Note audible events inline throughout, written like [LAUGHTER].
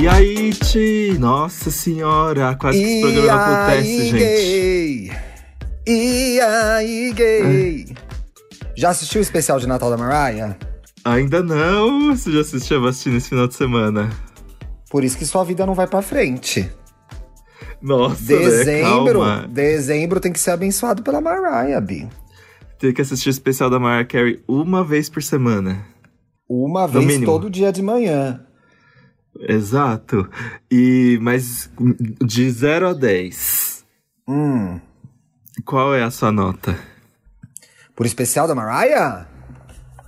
E aí, Ti? Nossa senhora, quase que esse programa não acontece, gente. Gay. E aí, gay? Já assistiu o especial de Natal da Mariah? Ainda não. Você já assistiu a vacina esse final de semana? Por isso que sua vida não vai pra frente. Nossa, Dezembro, né? Calma. dezembro tem que ser abençoado pela Mariah, Bi. Tem que assistir o especial da Mariah Carey uma vez por semana. Uma No vez mínimo. todo dia de manhã. Exato. E mas de 0 a 10, Hum. qual é a sua nota? Por especial da Mariah?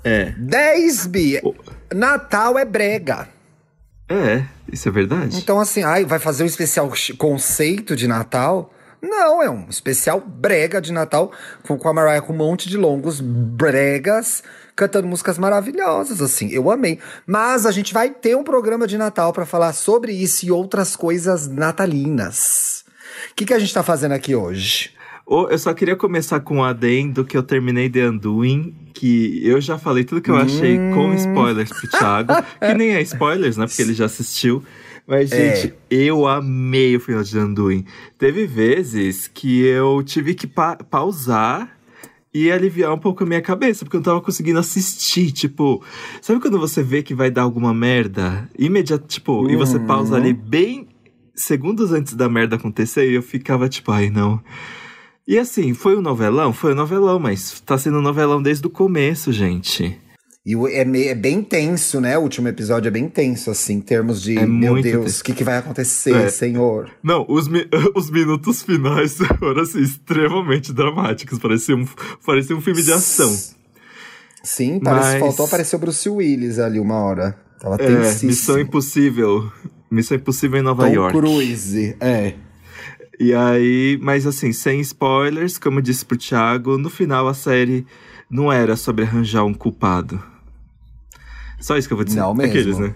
É. 10, Bi. Natal é brega. É, isso é verdade? Então, assim, ai, vai fazer um especial conceito de Natal? Não, é um especial brega de Natal com, com a Mariah com um monte de longos bregas, cantando músicas maravilhosas, assim. Eu amei. Mas a gente vai ter um programa de Natal pra falar sobre isso e outras coisas natalinas. O que, que a gente tá fazendo aqui hoje? Ô, Eu só queria começar com um adendo que eu terminei The Undoing, que eu já falei tudo que eu achei com spoilers pro Thiago, que nem é spoilers, né? Porque ele já assistiu. Mas, É. gente, eu amei o final de Undoing. Teve vezes que eu tive que pa- pausar e aliviar um pouco a minha cabeça, porque eu não tava conseguindo assistir. Tipo, sabe quando você vê que vai dar alguma merda? Imediato, tipo, e você pausa ali bem segundos antes da merda acontecer e eu ficava tipo, ai não. E assim, foi um novelão? Foi um novelão, mas tá sendo um novelão desde o começo, gente. E é, me- é bem tenso, né? O último episódio é bem tenso, assim, em termos de, É meu Deus, o que, que vai acontecer, É. Senhor? Não, os, mi- [LAUGHS] os minutos finais [LAUGHS] foram assim, extremamente dramáticos. Parecia um, parecia um filme de ação. Sim, parece, Mas- faltou aparecer o Bruce Willis ali uma hora. Tava É, tensíssimo. Missão Impossível. Missão Impossível em Nova Tom York. Cruise, é. E aí, mas assim, sem spoilers, como eu disse pro Thiago, no final a série não era sobre arranjar um culpado. Só isso que eu vou dizer. Não mesmo. Aqueles, né?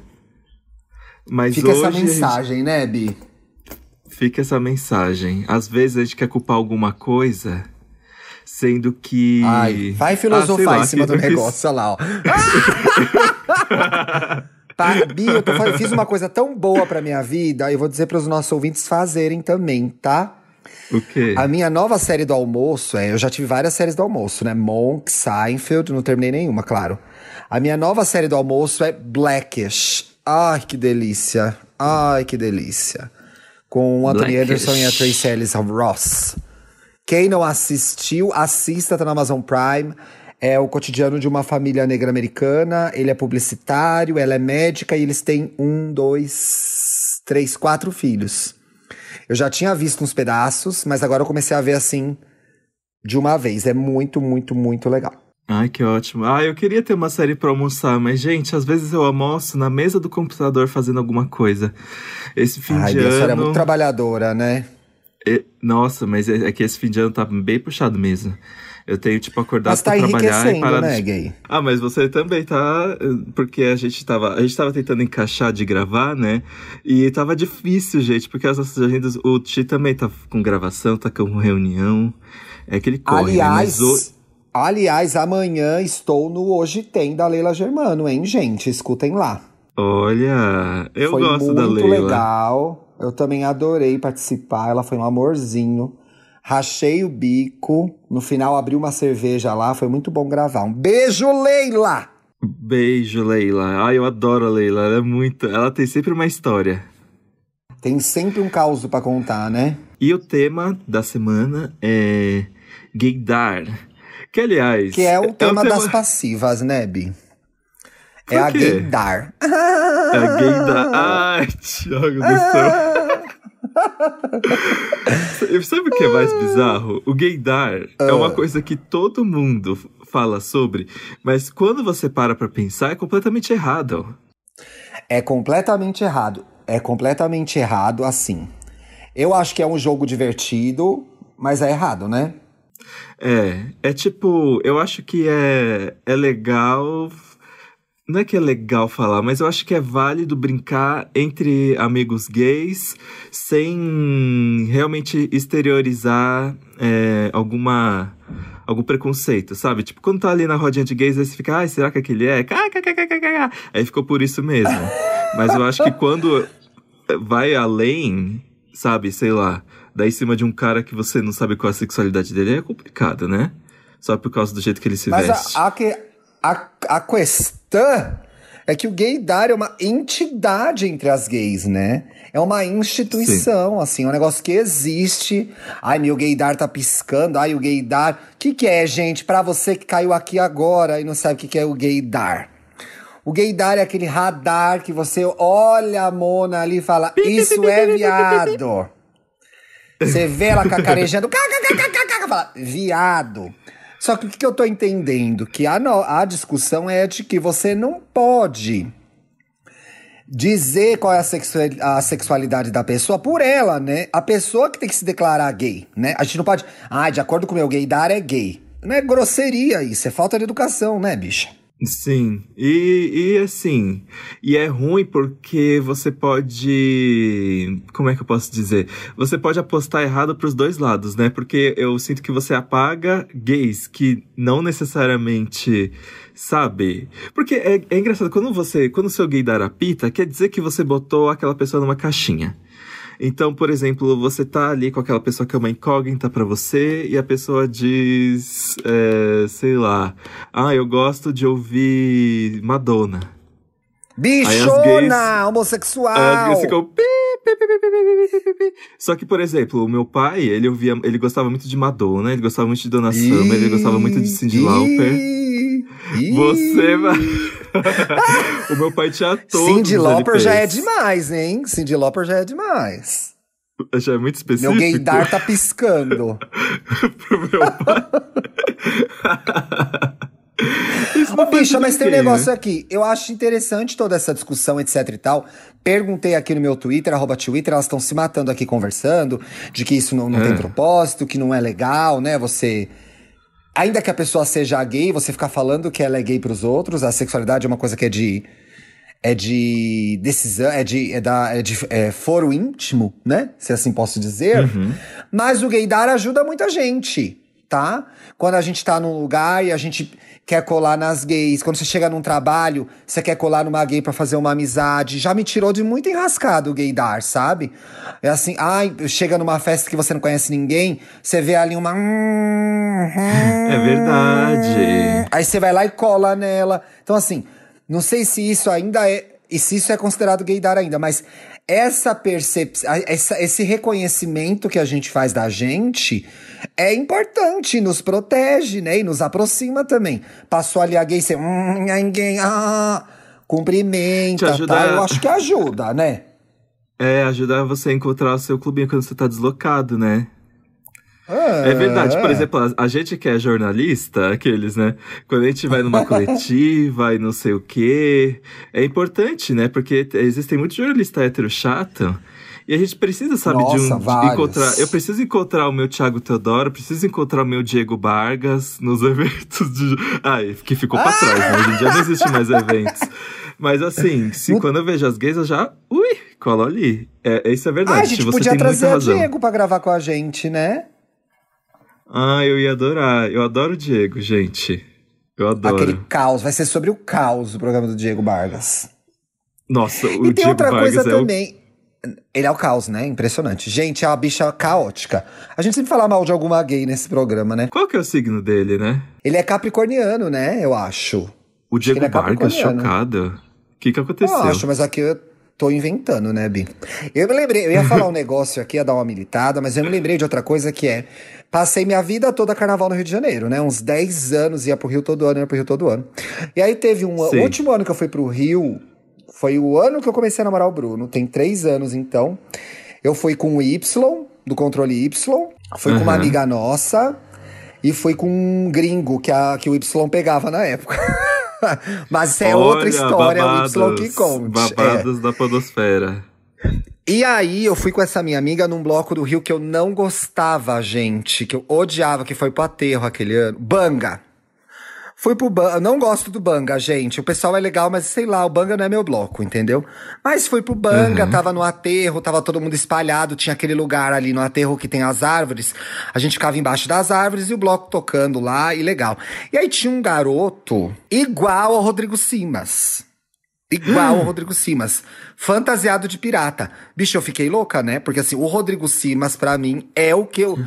Mas Fica essa a gente- mensagem, né, Bi? fica essa mensagem. Às vezes a gente quer culpar alguma coisa, sendo que. Ai, vai Ah, filosofar sei lá, em cima do que- negócio, olha lá, ó. [LAUGHS] Tá, Bi, eu tô fa- fiz uma coisa tão boa pra minha vida, eu vou dizer pros nossos ouvintes fazerem também, tá? O quê? A minha nova série do almoço, é, eu já tive várias séries do almoço, né? Monk, Seinfeld, não terminei nenhuma, claro. A minha nova série do almoço é Blackish. Ai, que delícia. Ai, que delícia. Com o Anthony Blackish. Anderson e a Tracy Ellis Ross. Quem não assistiu, assista, tá na Amazon Prime. É o cotidiano de uma família negra americana. Ele é publicitário, ela é médica e eles têm um, dois, três, quatro filhos. Eu já tinha visto uns pedaços, mas agora eu comecei a ver assim de uma vez. É muito, muito, muito legal. Ai, que ótimo. Ah, eu queria ter uma série pra almoçar, mas, gente, às vezes eu almoço na mesa do computador fazendo alguma coisa. Esse fim Ai, de Bia, a senhora é ano. muito trabalhadora, né? É, Nossa, mas é é que esse fim de ano tá bem puxado mesmo. Eu tenho, tipo, acordado Mas tá pra trabalhar e parar né, de... gay? Ah, mas você também tá. Porque a gente tava. A gente tava tentando encaixar de gravar, né? E tava difícil, gente, porque as nossas agendas. O Ti também tá com gravação, tá com reunião. É que ele corre, aliás, né? O... aliás, amanhã estou no Hoje Tem da Leila Germano, hein, gente? Escutem lá. Olha, eu foi gosto muito da Leila. legal. Eu também adorei participar. Ela foi um amorzinho. Rachei o bico. No final, abri uma cerveja lá. Foi muito bom gravar. Um beijo, Leila! Beijo, Leila. Ai, eu adoro a Leila. Ela é muito. Ela tem sempre uma história. Tem sempre um caos pra contar, né? E o tema da semana é gaydar. Que, aliás. Que é o tema um das passivas, né, Bi? É a gaydar. É a gaydar. Ai, [LAUGHS] Thiago do céu. [LAUGHS] Sabe o que é mais bizarro? O gaydar é uma coisa que todo mundo fala sobre, mas quando você para pra pensar, é completamente errado. É completamente errado. É completamente errado, assim. Eu acho que é um jogo divertido, mas é errado, né? É, é tipo, eu acho que é, é legal. Não é que é legal falar, mas eu acho que é válido brincar entre amigos gays sem realmente exteriorizar é, alguma algum preconceito, sabe? Tipo, quando tá ali na rodinha de gays, aí você fica, ai, será que aquele é? Aí ficou por isso mesmo. Mas eu acho que quando vai além, sabe, sei lá, daí em cima de um cara que você não sabe qual a sexualidade dele, é complicado, né? Só por causa do jeito que ele se Mas veste. a, a, que- a, a questão é que o gaydar é uma entidade entre as gays, né? É uma instituição, assim, é um negócio que existe. Ai, meu gaydar tá piscando. Ai, o gaydar. O que, que é, gente? Pra você que caiu aqui agora e não sabe o que, que é o gaydar. O gaydar é aquele radar que você olha a Mona ali e fala: Isso é viado. Você vê ela cacarejando, fala, viado. Só que o que eu tô entendendo? Que a, no- a discussão é de que você não pode dizer qual é a sexualidade da pessoa por ela, né? A pessoa que tem que se declarar gay, né? A gente não pode. Ah, de acordo com o meu gaydar é gay. Não é grosseria isso, é falta de educação, né, bicha? Sim, e, e assim, e é ruim porque você pode. Como é que eu posso dizer? Você pode apostar errado pros dois lados, né? Porque eu sinto que você apaga gays que não necessariamente. Sabe? Porque é, é engraçado, quando você. Quando o seu gaydar apita, quer dizer que você botou aquela pessoa numa caixinha. Então, por exemplo, você tá ali com aquela pessoa que é uma incógnita para você e a pessoa diz, é, sei lá, ah, eu gosto de ouvir Madonna. Bichona, gays, homossexual. Aí as pi, pi, pi, Só que, por exemplo, o meu pai, ele ouvia, ele gostava muito de Madonna, ele gostava muito de Dona Summer, ele gostava muito de Cindy Lauper. Você vai [LAUGHS] o meu pai tinha todos Cindy Lauper já é demais, hein? Cindy Lauper já é demais. Já é muito específico. Meu gaydar tá piscando. [LAUGHS] pro meu pai. [LAUGHS] Ô, bicha, mas tem um ninguém, negócio né? aqui. Eu acho interessante toda essa discussão, etc e tal. Perguntei aqui no meu Twitter, arroba Twitter, elas estão se matando aqui conversando, de que isso não, não É. tem propósito, que não é legal, né? Você. Ainda que a pessoa seja gay, você ficar falando que ela é gay pros outros, a sexualidade é uma coisa que é de. É de decisão, é de, é da, é de é, foro íntimo, né? Se assim posso dizer. Uhum. Mas o gaydar ajuda muita gente, tá? Quando a gente tá num lugar e a gente quer colar nas gays, quando você chega num trabalho, você quer colar numa gay pra fazer uma amizade, já me tirou de muito enrascado o gaydar, sabe? É assim, ai, chega numa festa que você não conhece ninguém, você vê ali uma. [LAUGHS] É verdade. Aí você vai lá e cola nela. Então, assim, não sei se isso ainda é. E se isso é considerado gaydar ainda, mas essa percepção, essa, esse reconhecimento que a gente faz da gente é importante, nos protege, né? E nos aproxima também. Passou ali a gay, você. Hum, gay, ah, cumprimenta, ajuda tá? Eu acho que ajuda, né? É, ajudar você a encontrar o seu clubinho quando você tá deslocado, né? É verdade, por exemplo, a, a gente que é jornalista, aqueles, né? Quando a gente vai numa [LAUGHS] coletiva e não sei o quê, é importante, né? Porque existem muitos jornalistas hétero chato. E a gente precisa, sabe, de Nossa, um. de vários. encontrar. Eu preciso encontrar o meu Thiago Teodoro, preciso encontrar o meu Diego Vargas nos [LAUGHS] eventos de. Ai, que ficou pra trás, né? Hoje em dia não existe mais eventos. Mas assim, se quando eu vejo as gays, eu já. Ui, colo ali. É, isso é verdade. Ah, a gente você podia tem trazer razão. Diego pra gravar com a gente, né? Ah, eu ia adorar. Eu adoro o Diego, gente. Eu adoro. Aquele caos. Vai ser sobre o caos o programa do Diego Vargas. Nossa, o e tem Diego outra Vargas coisa é o também. Ele é o caos, né? Impressionante. Gente, é uma bicha caótica. A gente sempre fala mal de alguma gay nesse programa, né? Qual que é o signo dele, né? Ele é capricorniano, né? Eu acho. O Diego ele é Vargas, chocado. O que que aconteceu? Eu acho, mas aqui eu tô inventando, né, Bi? Eu me lembrei, eu ia [LAUGHS] falar um negócio aqui, ia dar uma militada, mas eu me lembrei de outra coisa que é. Passei minha vida toda carnaval no Rio de Janeiro, né? Uns 10 anos, ia pro Rio todo ano, ia pro Rio todo ano. E aí teve um. Sim. O último ano que eu fui pro Rio foi o ano que eu comecei a namorar o Bruno. Tem três anos, então. Eu fui com o Y, do controle Y. Fui com uma Aham. amiga nossa. E fui com um gringo que, a, que o Y pegava na época. [LAUGHS] Mas isso é outra Olha, história, babados, o Y que conte. É. Babados da podosfera. E aí, eu fui com essa minha amiga num bloco do Rio que eu não gostava, gente, que eu odiava, que foi pro aterro aquele ano. Banga. Fui pro Banga. Não gosto do Banga, gente. O pessoal é legal, mas sei lá, o Banga não é meu bloco, entendeu? Mas fui pro Banga, Uhum. tava no aterro, tava todo mundo espalhado, tinha aquele lugar ali no aterro que tem as árvores. A gente ficava embaixo das árvores e o bloco tocando lá, e legal. E aí tinha um garoto igual ao Rodrigo Simas. Igual o Rodrigo Simas. Fantasiado de pirata. Bicho, eu fiquei louca, né? Porque assim, o Rodrigo Simas, pra mim, é o que eu.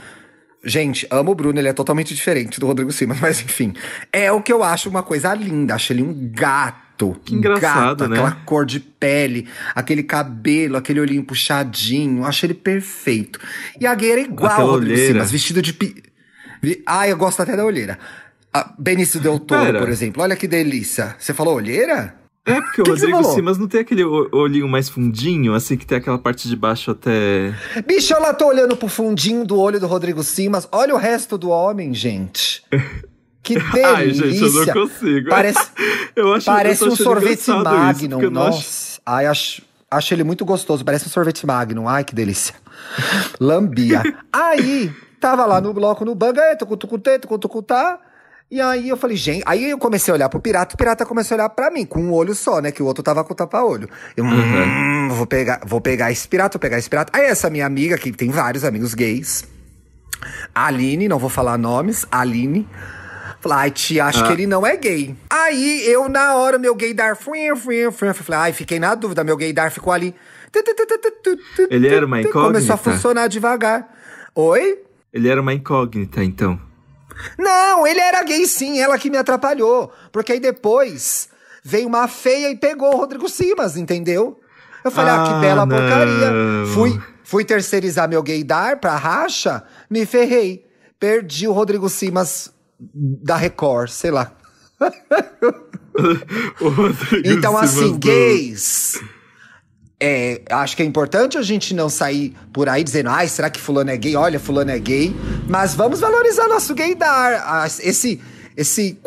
Gente, amo o Bruno, ele é totalmente diferente do Rodrigo Simas, [LAUGHS] mas enfim. É o que eu acho uma coisa linda. Acho ele um gato. Que engraçado, gato, né? Aquela cor de pele, aquele cabelo, aquele olhinho puxadinho. Acho ele perfeito. E a gay era igual Aquela ao Rodrigo olheira. Simas, vestido de. Pi... vi- Ah, eu gosto até da olheira. Ah, Benício Del Toro, Pera. por exemplo. Olha que delícia. Você falou olheira? É porque o Que você Rodrigo? Simas não tem aquele o- olhinho mais fundinho, assim, que tem aquela parte de baixo até. Bicho, eu lá tô olhando pro fundinho do olho do Rodrigo Simas. Olha o resto do homem, gente. [LAUGHS] Que delícia. Ai, gente, eu não consigo. Parece, [LAUGHS] Eu acho parece eu um sorvete isso, Magnum. eu não acho- Nossa. Ai, acho, acho ele muito gostoso. Parece um sorvete Magnum. Ai, que delícia. Lambia. [LAUGHS] aí, tava lá no bloco no banga, tucutucutê, tucutucutá. E aí eu falei, gente, aí eu comecei a olhar pro pirata, o pirata começou a olhar pra mim, com um olho só, né? Que o outro tava com o tapa-olho. Eu, hum, vou pegar, vou pegar esse pirata, vou pegar esse pirata. Aí essa minha amiga, que tem vários amigos gays, Aline, não vou falar nomes, Aline. Falei, ai, tia, acho Ah. que ele não é gay. Aí eu, na hora, meu gaydar, fui, fui, fui, falei, ai, fiquei na dúvida, meu gaydar ficou ali. Ele era uma tu, Começou a incógnita? funcionar devagar. Oi? Ele era uma incógnita, então. Não, ele era gay sim, ela que me atrapalhou. Porque aí depois veio uma feia e pegou o Rodrigo Simas, entendeu? Eu falei, ah, Ah, que bela não. porcaria. Fui, fui terceirizar meu gaydar pra racha, me ferrei. Perdi o Rodrigo Simas da Record, sei lá. [LAUGHS] Então, assim, gays. É, acho que é importante a gente não sair por aí dizendo, ai, será que fulano é gay? Olha, fulano é gay. Mas vamos valorizar nosso gaydar. Esse, esse,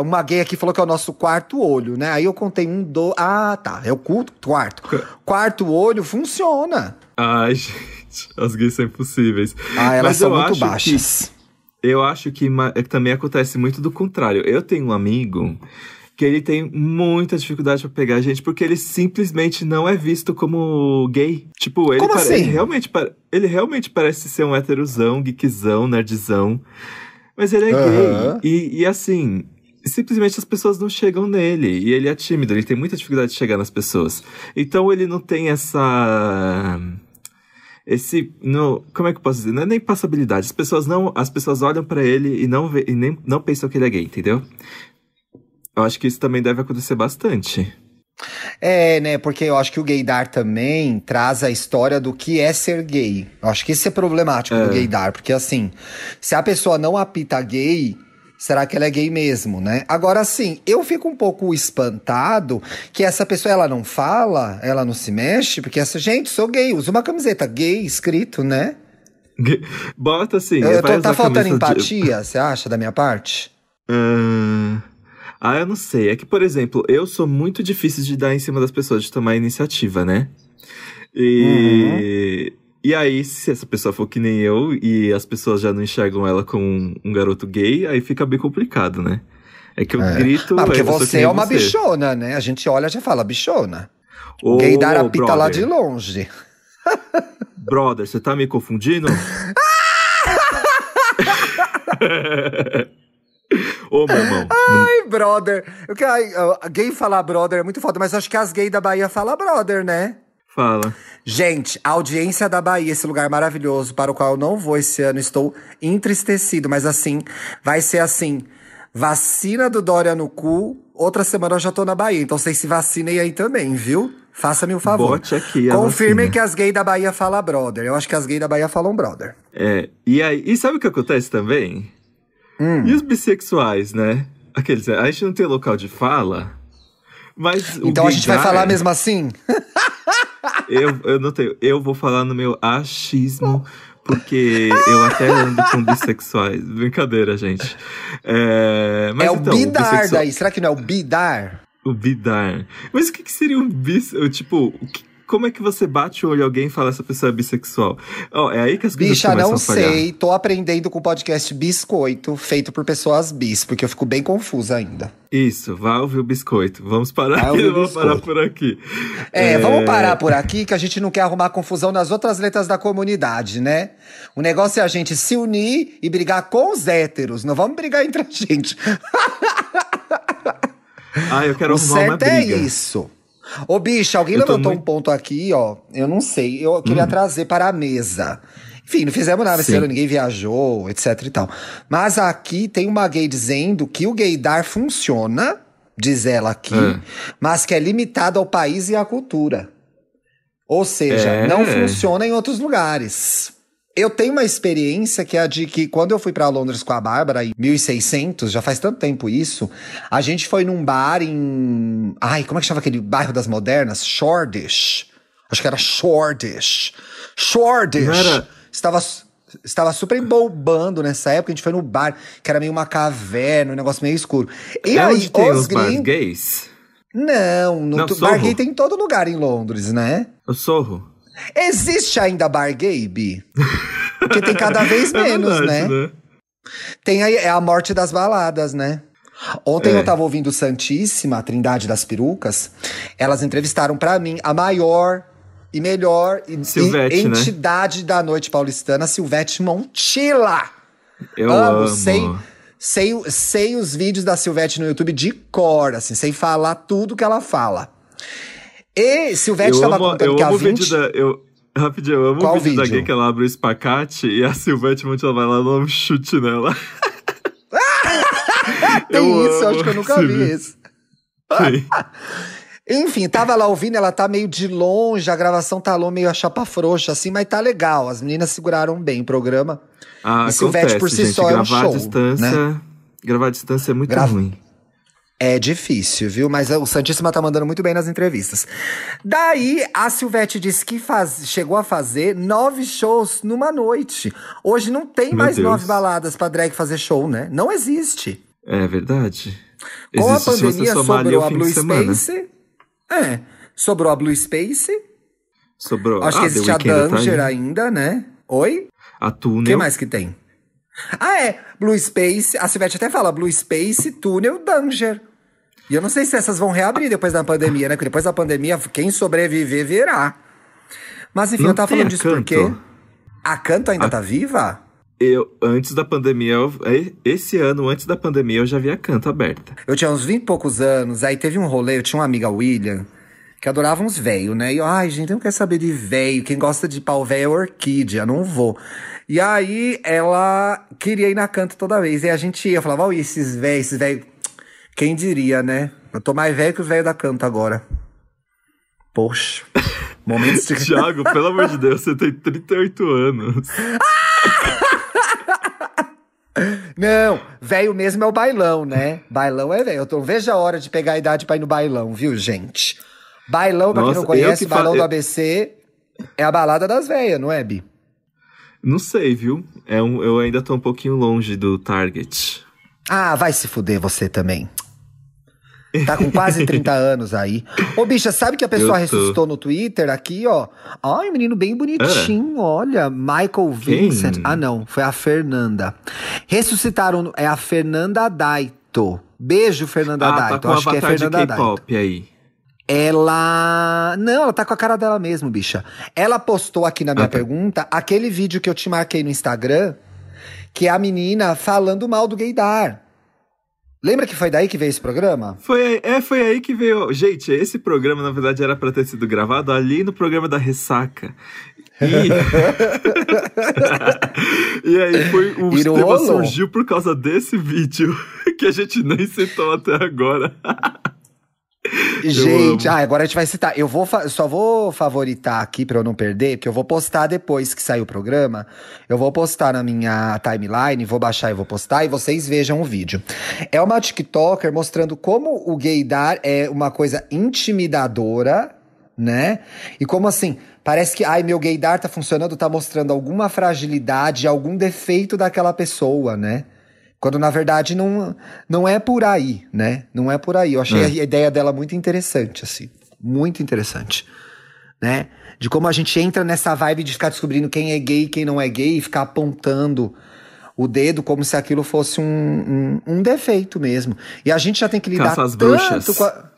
uma gay aqui falou que é o nosso quarto olho, né? Aí eu contei um, do... Ah, tá, é o culto, quarto. Quarto olho funciona. Ai, [LAUGHS] gente, as gays são impossíveis. Ah, elas Mas são eu muito acho baixas. Que, eu acho é que também acontece muito do contrário. Eu tenho um amigo que ele tem muita dificuldade pra pegar gente porque ele simplesmente não é visto como gay. Tipo, ele, Como pare- assim? ele realmente ele realmente parece ser um heterozão, geekzão, nerdzão. Mas ele é Aham. gay. E, e assim, simplesmente as pessoas não chegam nele. E ele é tímido, ele tem muita dificuldade de chegar nas pessoas. Então ele não tem essa. Esse. No, como é que eu posso dizer? Não é nem passabilidade. As pessoas não. As pessoas olham pra ele e não, vê, e nem, não pensam que ele é gay, entendeu? Eu acho que isso também deve acontecer bastante. É, né? Porque eu acho que o gaydar também traz a história do que é ser gay. Eu acho que isso é problemático do gaydar, porque assim, se a pessoa não apita gay, será que ela é gay mesmo, né? Agora, assim, eu fico um pouco espantado que essa pessoa, ela não fala, ela não se mexe, porque essa, gente, sou gay, usa uma camiseta gay escrito, né? Bota assim. Eu, tô- tá faltando camisa de- empatia, você acha, da minha parte? Ah, Ah, eu não sei. É que, por exemplo, eu sou muito difícil de dar em cima das pessoas, de tomar iniciativa, né? E. E aí, se essa pessoa for que nem eu e as pessoas já não enxergam ela como um, um garoto gay, aí fica bem complicado, né? É que eu É. grito. Ah, porque você é uma você. bichona, né? A gente olha e já fala bichona. Ô, gaydar apita lá de brother, longe. Brother, você tá me confundindo? [LAUGHS] [LAUGHS] [LAUGHS] Ô, meu irmão. Ai, brother. Eu, ai, gay falar brother é muito foda, mas acho que as gays da Bahia falam brother, né? Fala. Gente, a audiência da Bahia, esse lugar maravilhoso para o qual eu não vou esse ano, estou entristecido, mas assim, vai ser assim: vacina do Dória no cu, outra semana eu já tô na Bahia, então vocês se vacinem aí também, viu? Faça-me um favor. Bote aqui Confirmem que as gays da Bahia falam brother. Eu acho que as gays da Bahia falam brother. É, e aí, e sabe o que acontece também? Hum. E os bissexuais, né? Aqueles, a gente não tem local de fala, mas o Então a gente vai falar mesmo assim? Eu, eu não tenho, eu vou falar no meu achismo, porque eu até ando com bissexuais. Brincadeira, gente. É, mas é o então, bidar bissexual- daí. Será que não é o bidar? O bidar. Mas o que, que seria um bis... o Tipo, o que- como é que você bate o olho em alguém e fala essa pessoa é bissexual? Ó, é aí que as coisas Bicha, começam não a falhar. sei. Tô aprendendo com o podcast Biscoito, feito por pessoas bis, porque eu fico bem confusa ainda. Isso, vá ouvir o biscoito. Vamos parar Vai aqui, [LAUGHS] vamos parar por aqui. É, vamos parar por aqui que a gente não quer arrumar confusão nas outras letras da comunidade, né? O negócio é a gente se unir e brigar com os héteros. Não vamos brigar entre a gente. Ah, eu quero o arrumar uma certo é briga. isso. Ô, bicho, alguém Eu levantou muito- um ponto aqui, ó. Eu não sei. Eu queria trazer para a mesa. Enfim, não fizemos nada esse ano, ninguém viajou, etc e tal. Mas aqui tem uma gay dizendo que o gaydar funciona, diz ela aqui, É. mas que é limitado ao país e à cultura. Ou seja, É. não funciona em outros lugares. Eu tenho uma experiência que é a de que quando eu fui pra Londres com a Bárbara em 1600, já faz tanto tempo isso, a gente foi num bar em. Ai, como é que chama aquele bairro das modernas? Shoreditch. Acho que era Shoreditch. Shoreditch. Era- Estava, estava super embobando nessa época. A gente foi no bar, que era meio uma caverna, um negócio meio escuro. E é aí, onde tem os gringos. gays? Não, no Não, tu- bar gay tem em todo lugar em Londres, né? O Sorro? Existe ainda bar gay, Bi? Porque tem cada vez [LAUGHS] É menos, verdade, né? Tem aí, é a morte das baladas, né? Ontem É. eu tava ouvindo Santíssima, a Trindade das Perucas. Elas entrevistaram pra mim a maior e melhor e- Silvete, e né? entidade da noite paulistana, Silvete Montilla. Eu amo, amo. Sei, sei, sei os vídeos da Silvete no YouTube de cor, assim, sei falar tudo que ela fala. E Silvete eu tava amo, contando eu que amo o 20... vídeo da. Eu, rapidinho, eu amo Qual o vídeo, da vídeo? gay que ela abre o espacate e a Silvete Montilla vai lá e dá um chute nela. [LAUGHS] Tem eu isso, eu acho que eu nunca vi vídeo. isso. [LAUGHS] Enfim, tava lá ouvindo, ela tá meio de longe, a gravação tá lá meio a chapa frouxa, assim, mas tá legal. As meninas seguraram bem o programa. Ah, E Silvete acontece, por si gente, só é um show, distância. Gravar à distância é muito Grava- ruim. É difícil, viu? Mas o Santíssima tá mandando muito bem nas entrevistas. Daí, a Silvete disse que faz, chegou a fazer nove shows numa noite. Hoje não tem Meu mais Deus. nove baladas pra drag fazer show, né? Não existe. É verdade. Com a Existe você pandemia sobrou o a Blue. Space. É, sobrou a Blue Space. Sobrou. Acho ah, que existe a tá Danger aí. ainda, né? Oi? A O Túnel. que mais que tem? Ah, é. Blue Space. A Silvete até fala Blue Space, Túnel, Danger. E eu não sei se essas vão reabrir depois da pandemia, né? Porque depois da pandemia, quem sobreviver verá. Mas enfim, Não eu tava falando disso Canto? porque. A Canto ainda A- tá viva? Eu, antes da pandemia, eu- e- esse ano, antes da pandemia, eu já vi a canto aberta. Eu tinha uns 20 e poucos anos, aí teve um rolê, eu tinha uma amiga William, que adorava uns velho, né? E eu, ai, gente, eu não quero saber de velho. Quem gosta de pau velho é orquídea, não vou. E aí ela queria ir na canto toda vez. E a gente ia, eu falava, olha, esses velhos, esses velhos. Quem diria, né? Eu tô mais velho que os velhos da canto agora. Poxa. Momentos de. [LAUGHS] Thiago, pelo amor de Deus, você tem 38 anos. [LAUGHS] Não, velho mesmo é o bailão, né? Bailão é velho. Eu tô, veja a hora de pegar a idade pra ir no bailão, viu, gente? Bailão, pra quem Nossa, não conhece, que fa- bailão do eu- ABC é a balada das velhas, não é, Bi? Não sei, viu? É um, eu ainda tô um pouquinho longe do target. Ah, vai se fuder você também. Tá com quase 30 [LAUGHS] anos aí. Ô, bicha, sabe que a pessoa ressuscitou no Twitter aqui, ó? Ai, menino bem bonitinho, olha. Michael Quem? Vincent. Ah, não, foi a Fernanda. Ressuscitaram, é a Fernanda Daito. Beijo, Fernanda ah, tá Daito. com Acho que é Fernanda Daito. Aí. Ela. Não, ela tá com a cara dela mesmo, bicha. Ela postou aqui na minha Ah, tá. pergunta aquele vídeo que eu te marquei no Instagram, que é a menina falando mal do gaydar. Lembra que foi daí que veio esse programa? Foi, aí- é, foi aí que veio. Gente, esse programa, na verdade, era pra ter sido gravado ali no programa da Ressaca. E, [LAUGHS] e aí foi o E tema surgiu por causa desse vídeo [LAUGHS] que a gente nem citou até agora. [LAUGHS] Gente, ah, agora a gente vai citar. Eu vou só vou favoritar aqui pra eu não perder, porque eu vou postar depois que sair o programa. Eu vou postar na minha timeline, vou baixar e vou postar e vocês vejam o vídeo. É uma TikToker mostrando como o gaydar é uma coisa intimidadora, né? E como assim, parece que, ai, meu gaydar tá funcionando, tá mostrando alguma fragilidade, algum defeito daquela pessoa, né? Quando na verdade não, não é por aí, né? Não é por aí. Eu achei É. a ideia dela muito interessante, assim. Muito interessante. Né? De como a gente entra nessa vibe de ficar descobrindo quem é gay e quem não é gay e ficar apontando o dedo como se aquilo fosse um, um, um defeito mesmo. E a gente já tem que lidar tanto bruxas. com a...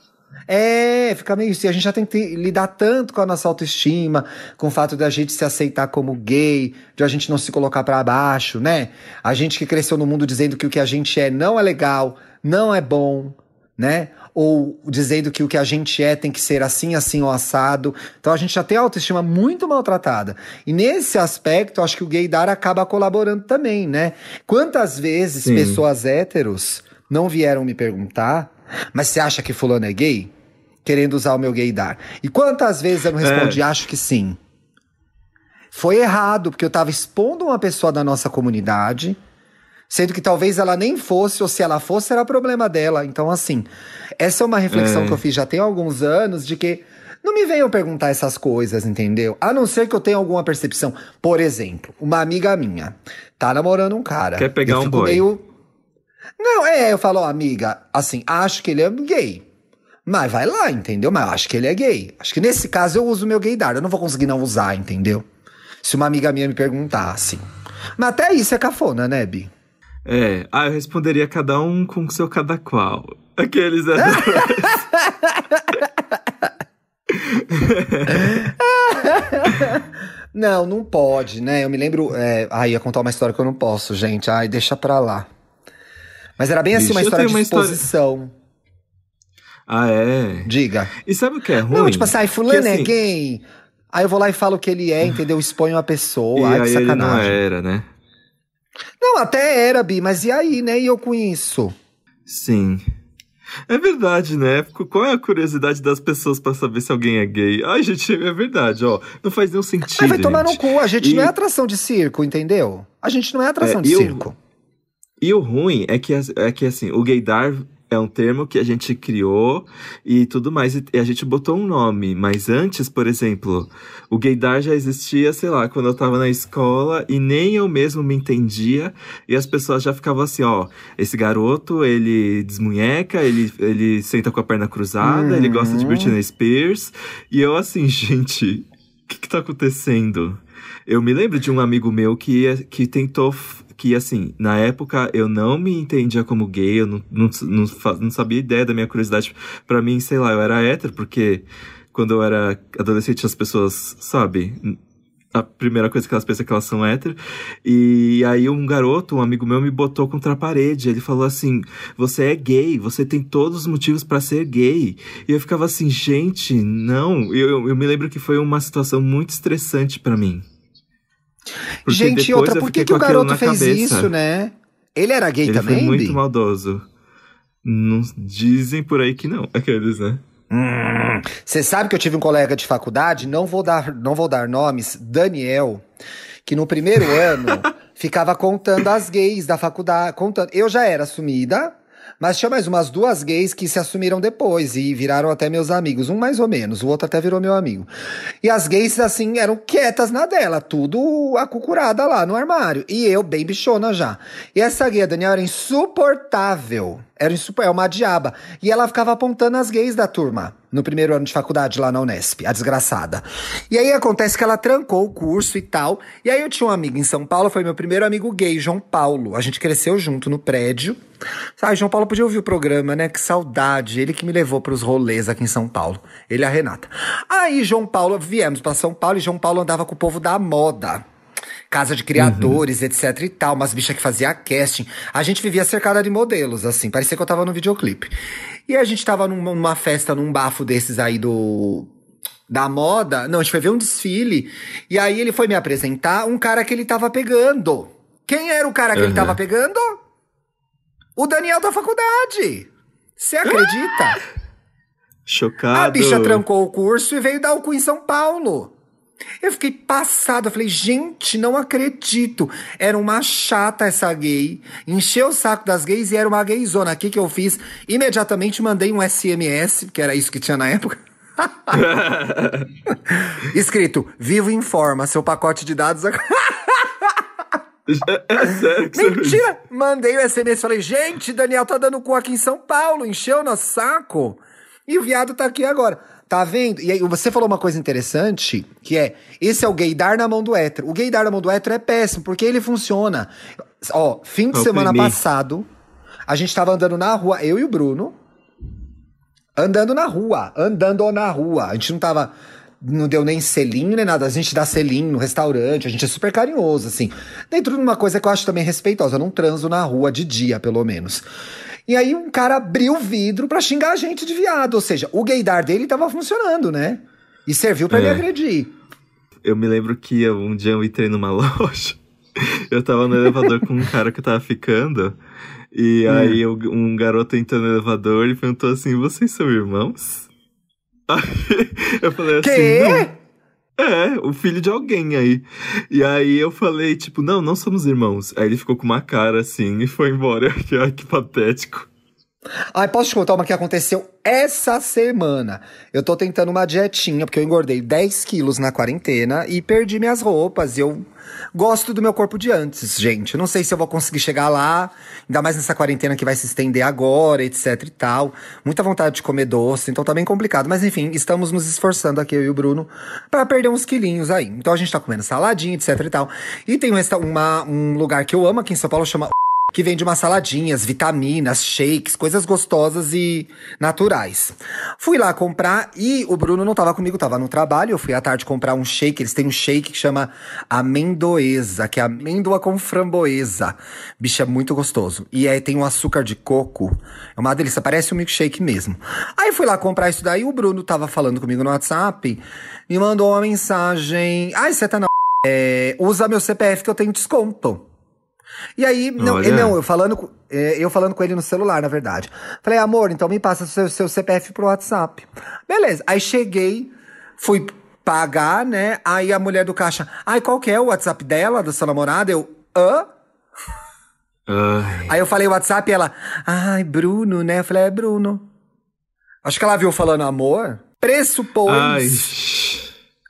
É, fica meio assim. A gente já tem que lidar tanto com a nossa autoestima, com o fato da gente se aceitar como gay, de a gente não se colocar pra baixo, né? A gente que cresceu no mundo dizendo que o que a gente é não é legal, não é bom, né? Ou dizendo que o que a gente é tem que ser assim, assim ou assado. Então a gente já tem a autoestima muito maltratada. E nesse aspecto, acho que o gaydar acaba colaborando também, né? Quantas vezes Sim. pessoas héteros não vieram me perguntar, mas você acha que fulano é gay? Querendo usar o meu gaydar. E quantas vezes eu não respondi, acho que sim. Foi errado, porque eu tava expondo uma pessoa da nossa comunidade, sendo que talvez ela nem fosse, ou se ela fosse, era problema dela. Então, assim, essa é uma reflexão É. que eu fiz já tem alguns anos de que não me venham perguntar essas coisas, entendeu? A não ser que eu tenha alguma percepção. Por exemplo, uma amiga minha tá namorando um cara. Quer pegar um boy. Meio... Não, é, eu falo, ó, amiga, assim, acho que ele é gay. Mas vai lá, entendeu? Mas eu acho que ele é gay. Acho que nesse caso eu uso o meu gaydar. Eu não vou conseguir não usar, entendeu? Se uma amiga minha me perguntasse. Mas até isso é cafona, né, Bi? É, ah, eu responderia cada um com o seu cada qual. Aqueles, né? [LAUGHS] Não, não pode, né? Eu me lembro. É... Ai, ia contar uma história que eu não posso, gente. Ai, deixa pra lá. Mas era bem assim, uma história de uma história- exposição. Ah, é? Diga. E sabe o que é ruim? Não, tipo assim, ai, fulano Que, é assim, gay. Aí eu vou lá e falo que ele é, entendeu? Exponho a E pessoa. Ai, que aí ele não era, né? Não, até era, Bi, mas e aí, né? E eu isso? Sim. É verdade, né? Qual é a curiosidade das pessoas pra saber se alguém é gay? Ai, gente, é verdade, ó. Não faz nenhum sentido. Ai, vai tomar no gente. cu. A gente E- não é atração de circo, entendeu? A gente não é atração É, de eu- circo. E o ruim é que, é que assim, o gaydar é um termo que a gente criou e tudo mais, e a gente botou um nome. Mas antes, por exemplo, o gaydar já existia, sei lá, quando eu tava na escola e nem eu mesmo me entendia. E as pessoas já ficavam assim, ó, esse garoto, ele desmunheca, ele, ele senta com a perna cruzada, ele gosta de Uhum. Britney Spears. E eu assim, [LAUGHS] gente, o que que tá acontecendo? Eu me lembro de um amigo meu que, que tentou. Que, assim, na época eu não me entendia como gay, eu não, não, não, não sabia ideia da minha curiosidade. Pra mim, sei lá, eu era hétero, porque quando eu era adolescente as pessoas, sabe? A primeira coisa que elas pensam é que elas são hétero. E aí um garoto, um amigo meu, me botou contra a parede. Ele falou assim: Você é gay, você tem todos os motivos pra ser gay. E eu ficava assim, gente, não. Eu, eu, eu me lembro que foi uma situação muito estressante pra mim. Porque gente, outra, por que, que o garoto fez cabeça. isso, né? Ele era gay Ele também, foi muito maldoso. Não, dizem por aí que não, aqueles, né? Hum. Você sabe que eu tive um colega de faculdade, não vou dar, não vou dar nomes, Daniel, que no primeiro [LAUGHS] ano ficava contando as gays da faculdade, contando. Eu já era assumida, mas tinha mais umas duas gays que se assumiram depois e viraram até meus amigos, um mais ou menos, o outro até virou meu amigo. E as gays assim eram quietas na dela, tudo acucurada lá no armário, e eu bem bichona já. E essa gay, a Daniel, era insuportável. Era insuper... é uma diaba. E ela ficava apontando as gays da turma. No primeiro ano de faculdade lá na Unesp, a desgraçada. E aí acontece que ela trancou o curso e tal. E aí eu tinha um amigo em São Paulo, foi meu primeiro amigo gay, João Paulo. A gente cresceu junto no prédio. Sabe, João Paulo podia ouvir o programa, né? Que saudade. Ele que me levou pros rolês aqui em São Paulo. Ele e a Renata. Aí João Paulo, viemos pra São Paulo e João Paulo andava com o povo da moda casa de criadores, etc e tal, umas bichas que fazia casting. A gente vivia cercada de modelos, assim, parecia que eu tava no videoclipe. E a gente tava numa, numa festa, num bafo desses aí do. Da moda. Não, a gente foi ver um desfile. E aí ele foi me apresentar um cara que ele tava pegando. Quem era o cara que ele Uhum. tava pegando? O Daniel da faculdade. Você acredita? Chocado. A bicha trancou o curso e veio dar o cu em São Paulo. Eu fiquei passada, falei, gente, não acredito. Era uma chata essa gay, encheu o saco das gays e era uma gayzona. O que que eu fiz? Imediatamente mandei um SMS, que era isso que tinha na época. [LAUGHS] Escrito, vivo informa, seu pacote de dados... É, é sério que você fez? Mentira! Mandei o SMS, falei, gente, Daniel tá dando cu aqui em São Paulo, encheu nosso saco. E o viado tá aqui agora. Tá vendo? E aí você falou uma coisa interessante, que é, esse é o gaydar na mão do hétero. O gaydar na mão do hétero é péssimo, porque ele funciona. Ó, fim de semana passado, a gente tava andando na rua, eu e o Bruno, andando na rua, andando na rua. A gente não tava. Não deu nem selinho nem nada. A gente dá selinho no restaurante, a gente é super carinhoso, assim. Dentro de uma coisa que eu acho também respeitosa. Eu não transo na rua de dia, pelo menos. E aí um cara abriu o vidro pra xingar a gente de viado. Ou seja, o gaydar dele tava funcionando, né? E serviu para é. ele agredir. Eu me lembro que um dia eu entrei numa [LAUGHS] loja. Eu tava no elevador com um cara que tava ficando. E hum. aí um garoto entrou no elevador e perguntou assim: Vocês são irmãos? [LAUGHS] Eu falei assim. Quê? É, o filho de alguém aí. E aí eu falei, tipo, não, não somos irmãos. Aí ele ficou com uma cara assim e foi embora. [LAUGHS] Ai, que patético. Ai, posso te contar uma que aconteceu essa semana? Eu tô tentando uma dietinha, porque eu engordei 10 quilos na quarentena e perdi minhas roupas. Eu gosto do meu corpo de antes, gente. Não sei se eu vou conseguir chegar lá, ainda mais nessa quarentena que vai se estender agora, etc e tal. Muita vontade de comer doce, então tá bem complicado. Mas enfim, estamos nos esforçando aqui, eu e o Bruno, para perder uns quilinhos aí. Então a gente tá comendo saladinha, etc e tal. E tem uma, um lugar que eu amo aqui em São Paulo, chama que vende umas saladinhas, vitaminas, shakes, coisas gostosas e naturais. Fui lá comprar e o Bruno não tava comigo, tava no trabalho. Eu fui à tarde comprar um shake. Eles têm um shake que chama amendoesa, que é amêndoa com framboesa. Bicho, é muito gostoso. E aí tem um açúcar de coco. É uma delícia, parece um milkshake mesmo. Aí fui lá comprar isso daí. O Bruno tava falando comigo no WhatsApp, me mandou uma mensagem. Ai, você tá na. É, usa meu CPF que eu tenho desconto. E aí, não, não eu, falando, é, eu falando com ele no celular, na verdade. Falei, amor, então me passa seu, seu CPF pro WhatsApp. Beleza. Aí cheguei, fui pagar, né? Aí a mulher do caixa, ai, qual que é o WhatsApp dela, da sua namorada? Eu, hã? Ai. Aí eu falei o WhatsApp e ela, ai, Bruno, né? Eu falei, é Bruno. Acho que ela viu falando amor. Pressupôs.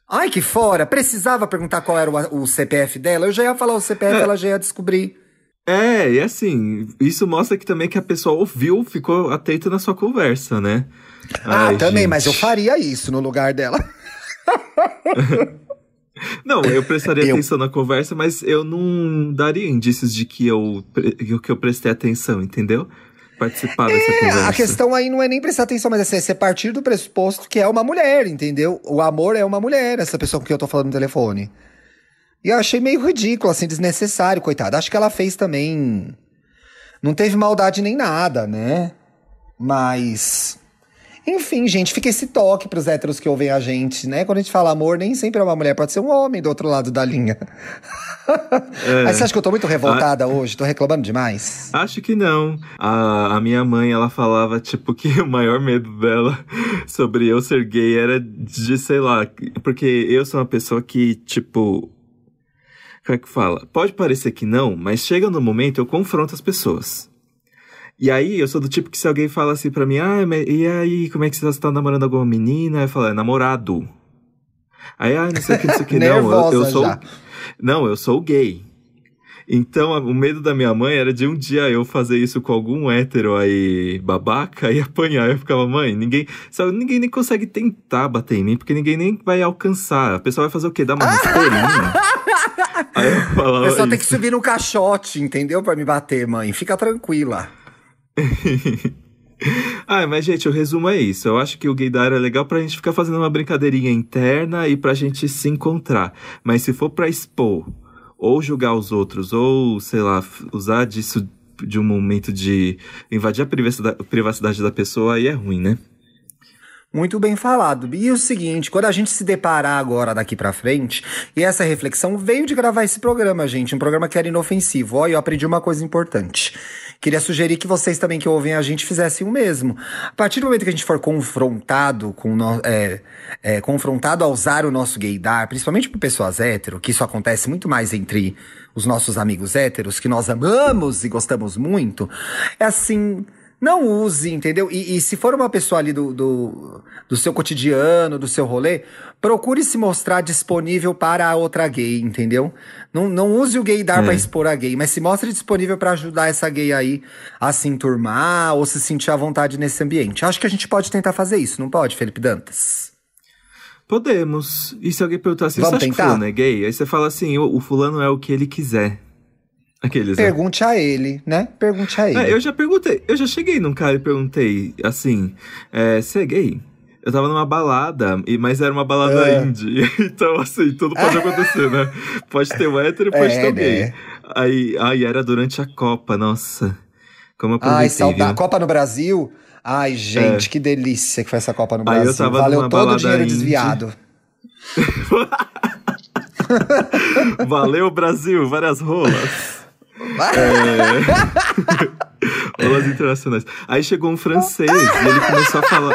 Ai. Que fora! Precisava perguntar qual era o, o CPF dela. Eu já ia falar o CPF, é. ela já ia descobrir. É, e assim, isso mostra que também que a pessoa ouviu, ficou atenta na sua conversa, né? Ah, Ai, também, gente. mas eu faria isso no lugar dela. [LAUGHS] não, eu prestaria eu... atenção na conversa, mas eu não daria indícios de que eu, que eu prestei atenção, entendeu? Participar é, dessa conversa. A questão aí não é nem prestar atenção, mas é, é partir do pressuposto que é uma mulher, entendeu? O amor é uma mulher, essa pessoa com quem eu tô falando no telefone. E eu achei meio ridículo, assim, desnecessário, coitada. Acho que ela fez também. Não teve maldade nem nada, né? Mas. Enfim, gente, fica esse toque pros héteros que ouvem a gente, né? Quando a gente fala amor, nem sempre é uma mulher, pode ser um homem do outro lado da linha. É. Mas você acha que eu tô muito revoltada a... hoje? Tô reclamando demais? Acho que não. A, a minha mãe, ela falava, tipo, que [LAUGHS] o maior medo dela sobre eu ser gay era de, sei lá, porque eu sou uma pessoa que, tipo. Como é que fala? Pode parecer que não, mas chega no momento eu confronto as pessoas. E aí, eu sou do tipo que se alguém fala assim pra mim, ah, mas e aí, como é que você tá namorando alguma menina? Eu falo, é namorado. Aí, ah, não sei o que, não sei o que, [LAUGHS] não. Eu, eu sou. Já. Não, eu sou gay. Então, o medo da minha mãe era de um dia eu fazer isso com algum hétero aí babaca e [LAUGHS] apanhar. Eu ficava, mãe, ninguém. Sabe, ninguém nem consegue tentar bater em mim, porque ninguém nem vai alcançar. A pessoa vai fazer o quê? Dar uma rasteirinha. [LAUGHS] aí eu falava. A pessoa tem que subir no caixote, entendeu? Pra me bater, mãe. Fica tranquila. [LAUGHS] ah, mas gente, o resumo é isso. Eu acho que o gaydar é legal pra gente ficar fazendo uma brincadeirinha interna e pra gente se encontrar. Mas se for pra expor, ou julgar os outros, ou, sei lá, usar disso de um momento de invadir a privacidade, da pessoa, aí é ruim, né? Muito bem falado. E o seguinte, quando a gente se deparar agora daqui para frente, e essa reflexão veio de gravar esse programa, gente, um programa que era inofensivo. Ó, eu aprendi uma coisa importante. Queria sugerir que vocês também que ouvem a gente fizessem o mesmo. A partir do momento que a gente for confrontado com no, é, é, confrontado a usar o nosso gaydar, principalmente por pessoas hétero, que isso acontece muito mais entre os nossos amigos héteros, que nós amamos e gostamos muito, é assim não use, entendeu? E, e, se for uma pessoa ali do, do, do, seu cotidiano, do seu rolê, procure se mostrar disponível para a outra gay, entendeu? Não, não use o gaydar é. para expor a gay, mas se mostre disponível para ajudar essa gay aí a se enturmar ou se sentir à vontade nesse ambiente. Acho que a gente pode tentar fazer isso, não pode, Felipe Dantas? Podemos. E se alguém perguntar assim, Vamos você acha tentar? que fulano é gay? Aí você fala assim, o, o fulano é o que ele quiser. Aqueles, né? Pergunte né? a ele, né? Pergunte a ele. É, eu já perguntei, eu já cheguei num cara e perguntei assim: é, você é gay? Eu tava numa balada, mas era uma balada é. indie. [LAUGHS] Então, assim, tudo pode [LAUGHS] acontecer, né? Pode ter o hétero, pode é, ter o gay. Né? Aí, aí era durante a Copa, nossa. Como eu Ai, saudade. Copa no Brasil? Ai, gente, que delícia que foi essa Copa no Aí eu Brasil. tava Valeu numa todo o dinheiro indie. desviado. [LAUGHS] Valeu, Brasil! Várias rolas. É... [LAUGHS] rolas internacionais. Aí chegou um francês e ele começou a falar.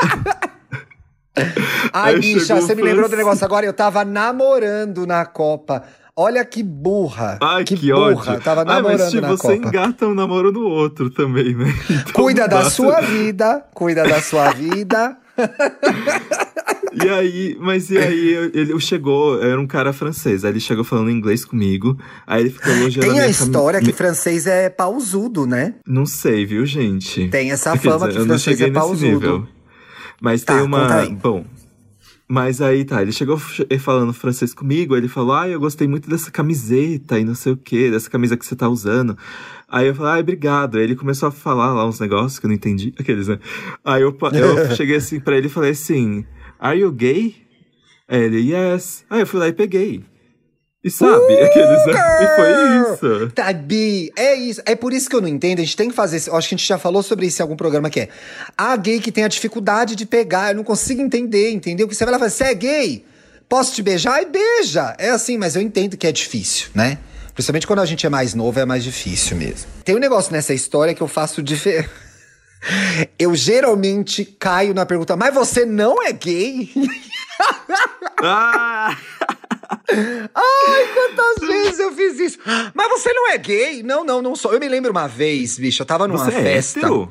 Ai, bicha, você o me lembrou do negócio agora. Eu tava namorando na Copa. Olha que burra. Ai, que, burra. ódio. Tava Ai, namorando mas tipo, na você Copa. engata um namoro no outro também, né? [LAUGHS] Então Cuida da sua vida. Cuida da sua vida. [LAUGHS] E aí, mas e aí, ele chegou, era um cara francês, aí ele chegou falando inglês comigo, aí ele ficou elogiando Tem a minha história cami- que francês é pausudo, né? Não sei, viu, gente? Tem essa Quer fama dizer, que francês é pausudo. Mas Tá, tem uma. Bom. Mas aí tá, ele chegou falando francês comigo, ele falou: Ah, eu gostei muito dessa camiseta e não sei o que, dessa camisa que você tá usando. Aí eu falei, ah, obrigado. Aí ele começou a falar lá uns negócios que eu não entendi. [LAUGHS] Aqueles, né? Aí eu, eu [LAUGHS] cheguei assim pra ele e falei assim: Are you gay? Aí ele, yes. Aí eu fui lá e peguei. E sabe, [LAUGHS] aqueles, né? E foi isso. Tá, Bi, é isso. É por isso que eu não entendo. A gente tem que fazer. acho que a gente já falou sobre isso em algum programa que é. A gay que tem a dificuldade de pegar. Eu não consigo entender, entendeu? Que você vai lá e fala, você é gay? Posso te beijar? E beija. É assim, mas eu entendo que é difícil, né? Principalmente quando a gente é mais novo, é mais difícil mesmo. Tem um negócio nessa história que eu faço diferente. [LAUGHS] Eu geralmente caio na pergunta, mas você não é gay? [LAUGHS] Ah! Quantas vezes eu fiz isso? Mas você não é gay? Não, não, não sou. Eu me lembro uma vez, bicho, eu tava numa Você é festa. hétero?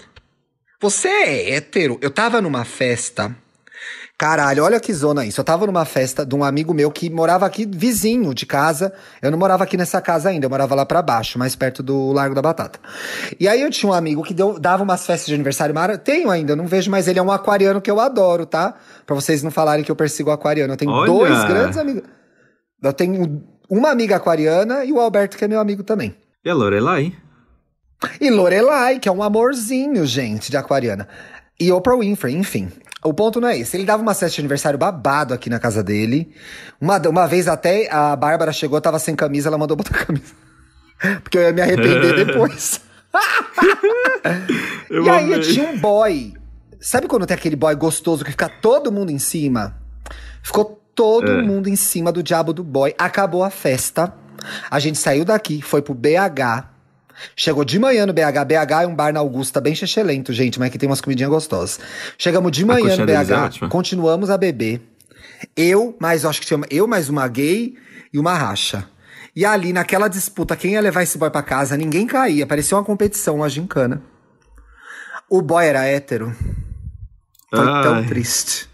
Você é hétero? Eu tava numa festa. Caralho, olha que zona isso. Eu tava numa festa de um amigo meu que morava aqui, vizinho de casa. Eu não morava aqui nessa casa ainda, eu morava lá pra baixo, mais perto do Largo da Batata. E aí eu tinha um amigo que deu- dava umas festas de aniversário. Mara, tenho ainda, não vejo, mas ele é um aquariano que eu adoro, tá? Pra vocês não falarem que eu persigo aquariano. Eu tenho Olha! dois grandes amigos. Eu tenho uma amiga aquariana e o Alberto, que é meu amigo também. E a Lorelai? E Lorelai, que é um amorzinho, gente, de aquariana. E Oprah Winfrey, enfim. O ponto não é esse. Ele dava uma festa de aniversário babado aqui na casa dele. Uma, uma vez até a Bárbara chegou, tava sem camisa, ela mandou botar [LAUGHS] camisa. Porque eu ia me arrepender [LAUGHS] depois. [LAUGHS] E aí amei. tinha um boy. Sabe quando tem aquele boy gostoso que fica todo mundo em cima? Ficou todo É. mundo em cima do diabo do boy. Acabou a festa. A gente saiu daqui, foi pro BH. Chegou de manhã no BH. BH é um bar na Augusta bem chechelento, gente, mas que tem umas comidinhas gostosas. Chegamos de manhã no é BH, ótima. continuamos a beber. Eu, mais, eu acho que tinha eu mais uma gay e uma racha. E ali, naquela disputa, quem ia levar esse boy pra casa, ninguém caía. Parecia uma competição, uma gincana. O boy era hétero. Foi tão Ai. triste.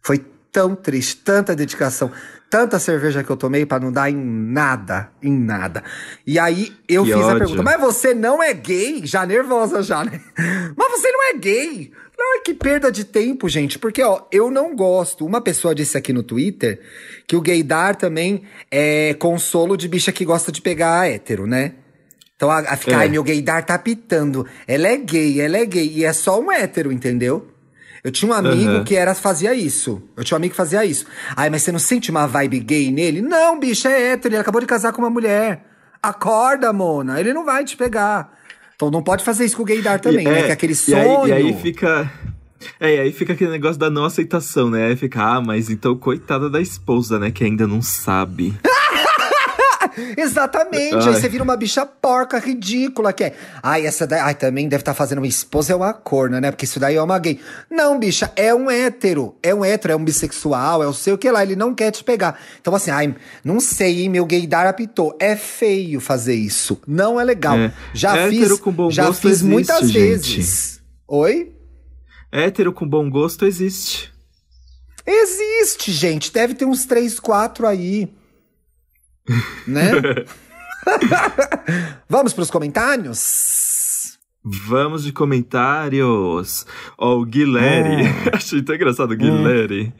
Foi tão triste. Tanta dedicação. Tanta cerveja que eu tomei pra não dar em nada. Em nada. E aí eu Que fiz a ódio. pergunta: Mas você não é gay? Já nervosa, já, né? [LAUGHS] Mas você não é gay? Não, é que perda de tempo, gente. Porque, ó, eu não gosto. Uma pessoa disse aqui no Twitter que o gaydar também é consolo de bicha que gosta de pegar hétero, né? Então a, a ficar, É. ai, meu gaydar tá pitando. Ela é gay, ela é gay. E é só um hétero, entendeu? Eu tinha um amigo Aham. que era fazia isso. Eu tinha um amigo que fazia isso. Ai, mas você não sente uma vibe gay nele? Não, bicho, é hétero. Ele acabou de casar com uma mulher. Acorda, Mona. Ele não vai te pegar. Então não pode fazer isso com o gaydar também, E- né? é, Que é aquele e sonho. aí, e aí fica. É, e aí fica aquele negócio da não aceitação, né? Aí fica, ah, mas então coitada da esposa, né? Que ainda não sabe. [LAUGHS] Exatamente. Aí Ai. você vira uma bicha porca, ridícula, que é. Ai, essa daí. Ai, também deve estar fazendo uma esposa, é uma corna, né? Porque isso daí é uma gay. Não, bicha, é um hétero. É um hétero, é um bissexual, é o sei o que lá. Ele não quer te pegar. Então, assim, ai, não sei, hein, meu gaydar apitou. É feio fazer isso. Não é legal. É. Já Hétero fiz. já fiz existe, muitas gente. vezes. Oi? Hétero com bom gosto existe. Existe, gente. Deve ter uns três, quatro aí. Né? [LAUGHS] [LAUGHS] Vamos pros comentários? Vamos de comentários. Ó, o Guilherme. [LAUGHS] Achei tão engraçado o Guilherme.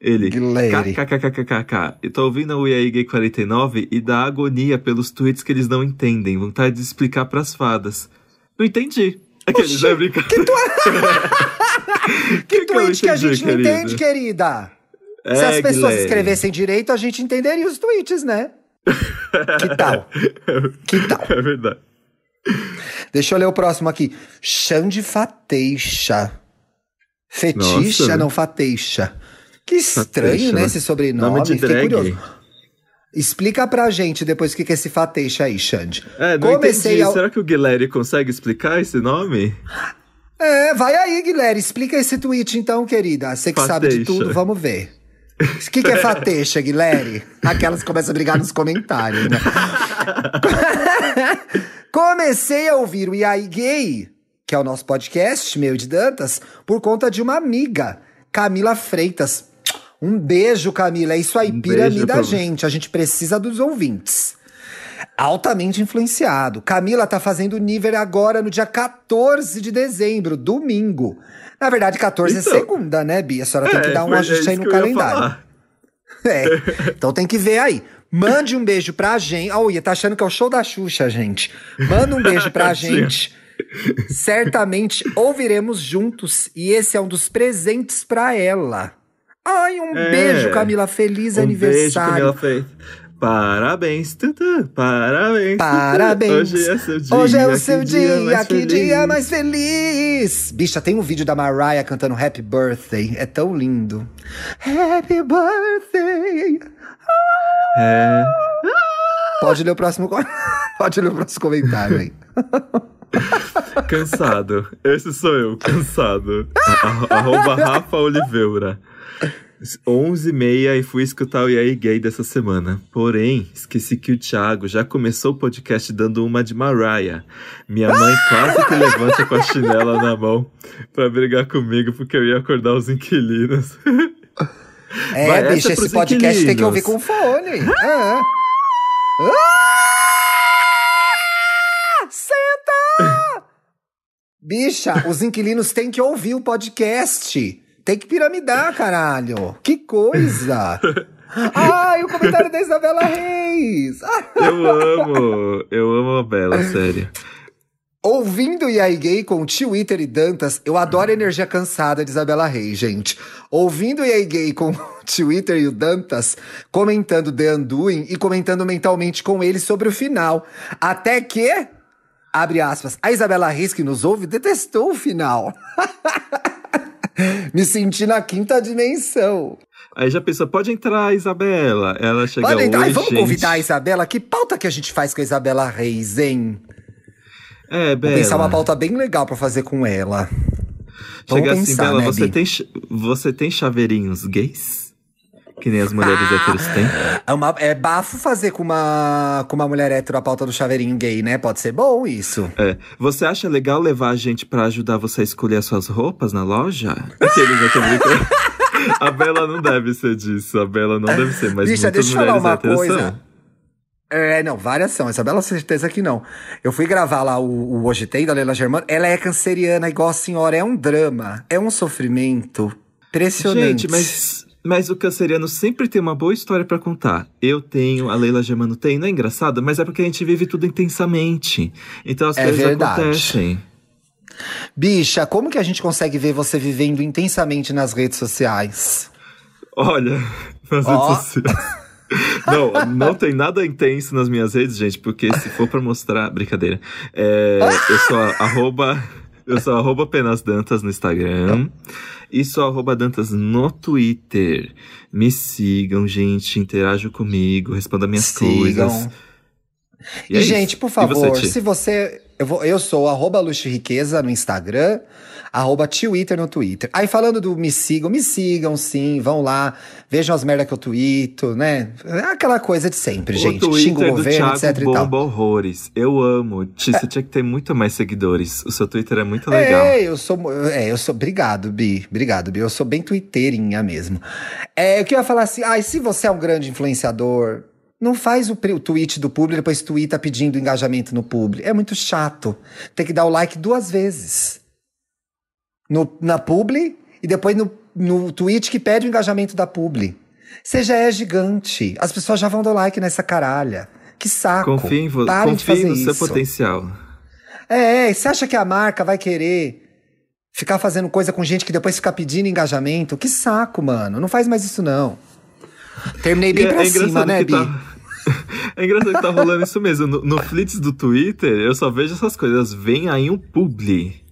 Ele. KKKKKK. Eu tô ouvindo o EA Gay 49 e dá agonia pelos tweets que eles não entendem. Vontade de explicar pras fadas. Não entendi. Aqueles, né, brincar. Que, tu... que não tweet que a gente não querido? entende, querida? Se É, as pessoas Guilherme. escrevessem direito, a gente entenderia os tweets, né? [LAUGHS] que tal? Que tal? É verdade. Deixa eu ler o próximo aqui. Xande Fateixa. Feticha, Nossa. não Fateixa. Que estranho, Fateixa, né, né? esse sobrenome. Nome de Fiquei drag. curioso. Explica pra gente depois o que que é esse Fateixa aí, Xande. É, não Comecei entendi. ao- Será que o Guilherme consegue explicar esse nome? É, vai aí, Guilherme. Explica esse tweet então, querida. Você que sabe de Fateixa. tudo, vamos ver. O que, que é fateixa, Guilherme? Aquelas que começam a brigar nos comentários, né? [LAUGHS] Comecei a ouvir o IAI Gay, que é o nosso podcast, meu e de Dantas, por conta de uma amiga, Camila Freitas. Um beijo, Camila. É isso aí, Um piramida beijo a pra- gente. A gente precisa dos ouvintes. Altamente influenciado. Camila tá fazendo nível agora no dia 14 de dezembro, domingo. Na verdade, 14 é Então. segunda, né, Bia? A senhora tem que É, dar um é ajuste aí isso no calendário. [LAUGHS] É. Então tem que ver aí. Mande um beijo pra gente. Olha, tá achando que é o show da Xuxa, gente. Manda um beijo pra [LAUGHS] gente. Certamente ouviremos juntos. E esse é um dos presentes pra ela. Ai, um É. beijo, Camila. Feliz Um beijo, aniversário. Camila Freitas. Parabéns, Tutu. Parabéns. Tutu. Parabéns. Hoje é seu dia. Hoje é o seu dia, mais que feliz. dia mais feliz. Bicha, tem um vídeo da Mariah cantando Happy Birthday. É tão lindo. Happy Birthday. É. Pode ler o próximo, [LAUGHS] Pode ler o próximo comentário aí. [LAUGHS] Cansado. Esse sou eu, cansado. [LAUGHS] Arro- Arroba Rafa Oliveira. 11 e meia e fui escutar o EA Gay dessa semana. Porém, esqueci que o Thiago já começou o podcast dando uma de Mariah. Minha mãe quase que levanta com a chinela na mão pra brigar comigo porque eu ia acordar os inquilinos. É, Vai, bicho, é esse podcast tem que inquilinos. ouvir com fone. É. Ah! Senta! [LAUGHS] Bicha, os inquilinos têm que ouvir o podcast. Tem que piramidar, caralho. Que coisa! Ai, [LAUGHS] o comentário da Isabela Reis! Ah, Eu amo, eu amo a Bela, sério. Ouvindo o IAI Gay com o Twitter e Dantas, eu adoro a energia cansada de Isabela Reis, gente. Ouvindo o IAI Gay com o [LAUGHS] Twitter e o Dantas, comentando The Undoing e comentando mentalmente com ele sobre o final. Até que, abre aspas, a Isabela Reis que nos ouve detestou o final. [LAUGHS] [LAUGHS] Me senti na quinta dimensão. Aí já pensou, pode entrar, Isabela. Ela chega então, Oi, ai, vamos gente. convidar a Isabela? Que pauta que a gente faz com a Isabela Reis, hein? É, Vou Bela. pensar uma pauta bem legal pra fazer com ela. Vamos Chega assim, pensar, Bela, né, você, Bi? tem, você tem chaveirinhos gays? Que nem as mulheres héteros têm? É, uma- é bafo fazer com uma, com uma mulher hétero a pauta do chaveirinho gay, né? Pode ser bom isso. É. Você acha legal levar a gente pra ajudar você a escolher as suas roupas na loja? Aqueles. [LAUGHS] A Bela não deve ser disso. A Bela não deve ser, mas Bicha, muitas deixa eu falar uma coisa. são. É, não, várias são. Essa bela certeza que não. Eu fui gravar lá o, o Hoje Tem, da Leila Germano. Ela é canceriana, igual a senhora. É um drama. É um sofrimento. Impressionante. Gente, mas, mas o canceriano sempre tem uma boa história pra contar. Eu tenho, a Leila Germano tem. Não é engraçado? Mas é porque a gente vive tudo intensamente. Então as É coisas verdade. acontecem. Bicha, como que a gente consegue ver você vivendo intensamente nas redes sociais? Olha, [LAUGHS] nas Ó. redes sociais. [LAUGHS] Não, não tem nada intenso nas minhas redes, gente, porque se for pra mostrar. Brincadeira. É, eu sou arroba. Eu sou arroba apenas Dantas no Instagram. E sou arroba Dantas no Twitter. Me sigam, gente. Interajam comigo, respondam minhas Sigam. coisas. E, é gente, isso. por E favor, você, se você. Eu, vou, eu sou arroba Luxo e Riqueza no Instagram, arroba Twitter no Twitter. Aí falando do me sigam, me sigam sim, vão lá, vejam as merdas que eu tweeto, né? É aquela coisa de sempre, gente. O Xinga o Twitter do governo, Thiago etc e tal. horrores. Eu amo. Você tinha que ter muito mais seguidores. O seu Twitter é muito legal. É, eu sou. É, eu sou. Obrigado, Bi. Obrigado, Bi. Eu sou bem twitteirinha mesmo. É, eu queria falar assim: ah, e se você é um grande influenciador, não faz o, o tweet do publi e depois tweeta pedindo engajamento no publi. É muito chato. Tem que dar o like duas vezes. No, na publi e depois no, no tweet que pede o engajamento da publi. Você já é gigante. As pessoas já vão dar like nessa caralha. Que saco. Confie, em vo- Parem de confie fazer no seu isso. potencial. É, é, você acha que a marca vai querer ficar fazendo coisa com gente que depois fica pedindo engajamento? Que saco, mano. Não faz mais isso, não. Terminei bem E é- pra é cima, né, Bi? tá- [LAUGHS] É engraçado que tá rolando isso mesmo. No, no Flits do Twitter, eu só vejo essas coisas. Vem aí um publi.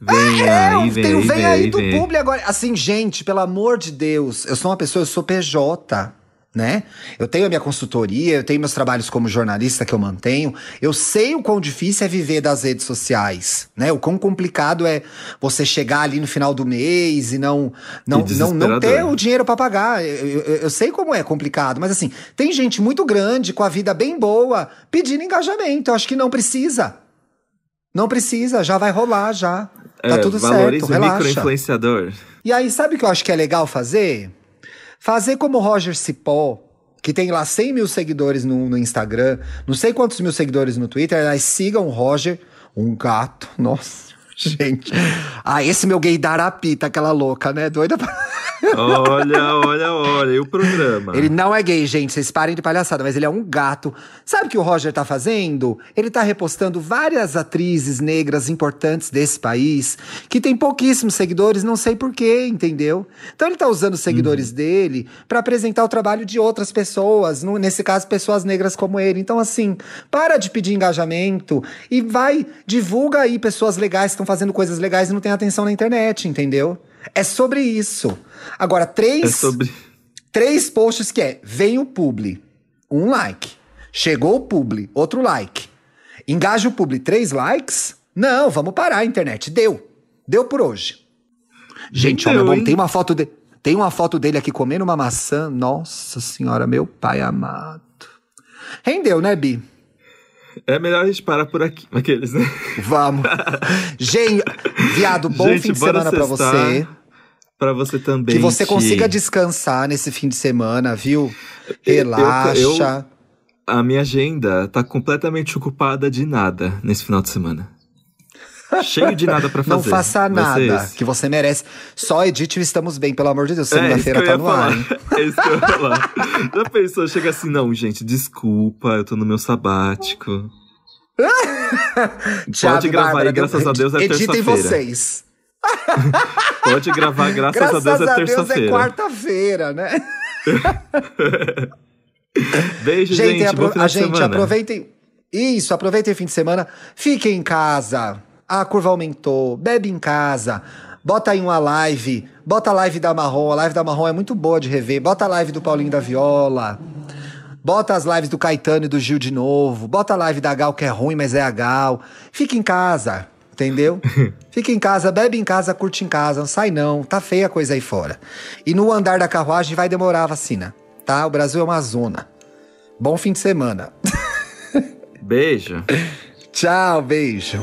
Vem é, aí, vem, tem, aí, vem, vem aí, do vem. publi agora. Assim, gente, pelo amor de Deus, eu sou uma pessoa, eu sou PJ né? Eu tenho a minha consultoria, eu tenho meus trabalhos como jornalista que eu mantenho. Eu sei o quão difícil é viver das redes sociais, né? O quão complicado é você chegar ali no final do mês e não não não, não ter o dinheiro para pagar. Eu, eu, eu, sei como é complicado, mas assim, tem gente muito grande com a vida bem boa pedindo engajamento. Eu acho que não precisa. Não precisa, já vai rolar já. Tá é, tudo certo, relaxa. microinfluenciador. E aí, sabe o que eu acho que é legal fazer? Fazer como o Roger Cipó, que tem lá 100 mil seguidores no, no Instagram, não sei quantos mil seguidores no Twitter, aliás, sigam o Roger, um gato, nossa, [LAUGHS] gente. Ah, esse meu gay da Arapita, aquela louca, né? Doida pra... Olha, olha, olha, e o programa? Ele não é gay, gente, vocês parem de palhaçada, mas ele é um gato. Sabe o que o Roger tá fazendo? Ele tá repostando várias atrizes negras importantes desse país, que tem pouquíssimos seguidores, não sei porquê, entendeu? Então ele tá usando os seguidores uhum. dele para apresentar o trabalho de outras pessoas, no, nesse caso, pessoas negras como ele. Então, assim, para de pedir engajamento e vai, divulga aí pessoas legais que estão fazendo coisas legais e não tem atenção na internet, entendeu? É sobre isso. Agora, três. É sobre. Três posts que é: vem o publi, um like. Chegou o publi, outro like. Engaja o publi, três likes? Não, vamos parar a internet. Deu. Deu por hoje. Gente, Deu, bom, tem uma foto de... Tem uma foto dele aqui comendo uma maçã. Nossa senhora, meu pai amado. Rendeu, né, Bi? É melhor a gente parar por aqui, aqueles, né? Vamos. [LAUGHS] Gente, viado, bom gente, fim de semana para você. Para você também. Que você consiga descansar nesse fim de semana, viu? Relaxa. Eu, eu, a minha agenda tá completamente ocupada de nada nesse final de semana. Cheio de nada para fazer. Não faça nada, que você merece. Só edite e estamos bem, pelo amor de Deus. É, Segunda-feira é, tá no falar. ar. Hein? [LAUGHS] É isso que eu ia falar. Já pensou, chega assim, não, gente, desculpa, eu tô no meu sabático. [LAUGHS] Pode gravar Bárbara, aí, graças a Deus é terça-feira. Editem vocês. [LAUGHS] Pode gravar, graças, graças a Deus é terça-feira. Graças a Deus é quarta-feira, né? Beijo, gente. gente apro a gente, aproveitem. Isso, aproveitem o fim de semana. Fiquem em casa. A curva aumentou. Bebe em casa. Bota aí uma live. Bota a live da Marrom. A live da Marrom é muito boa de rever. Bota a live do Paulinho da Viola. Bota as lives do Caetano e do Gil de novo. Bota a live da Gal, que é ruim, mas é a Gal. Fica em casa, entendeu? [LAUGHS] Fica em casa, bebe em casa, curte em casa. Não sai não, tá feia a coisa aí fora. E no andar da carruagem vai demorar a vacina, tá? O Brasil é uma zona. Bom fim de semana. Beijo. [LAUGHS] Tchau, beijo.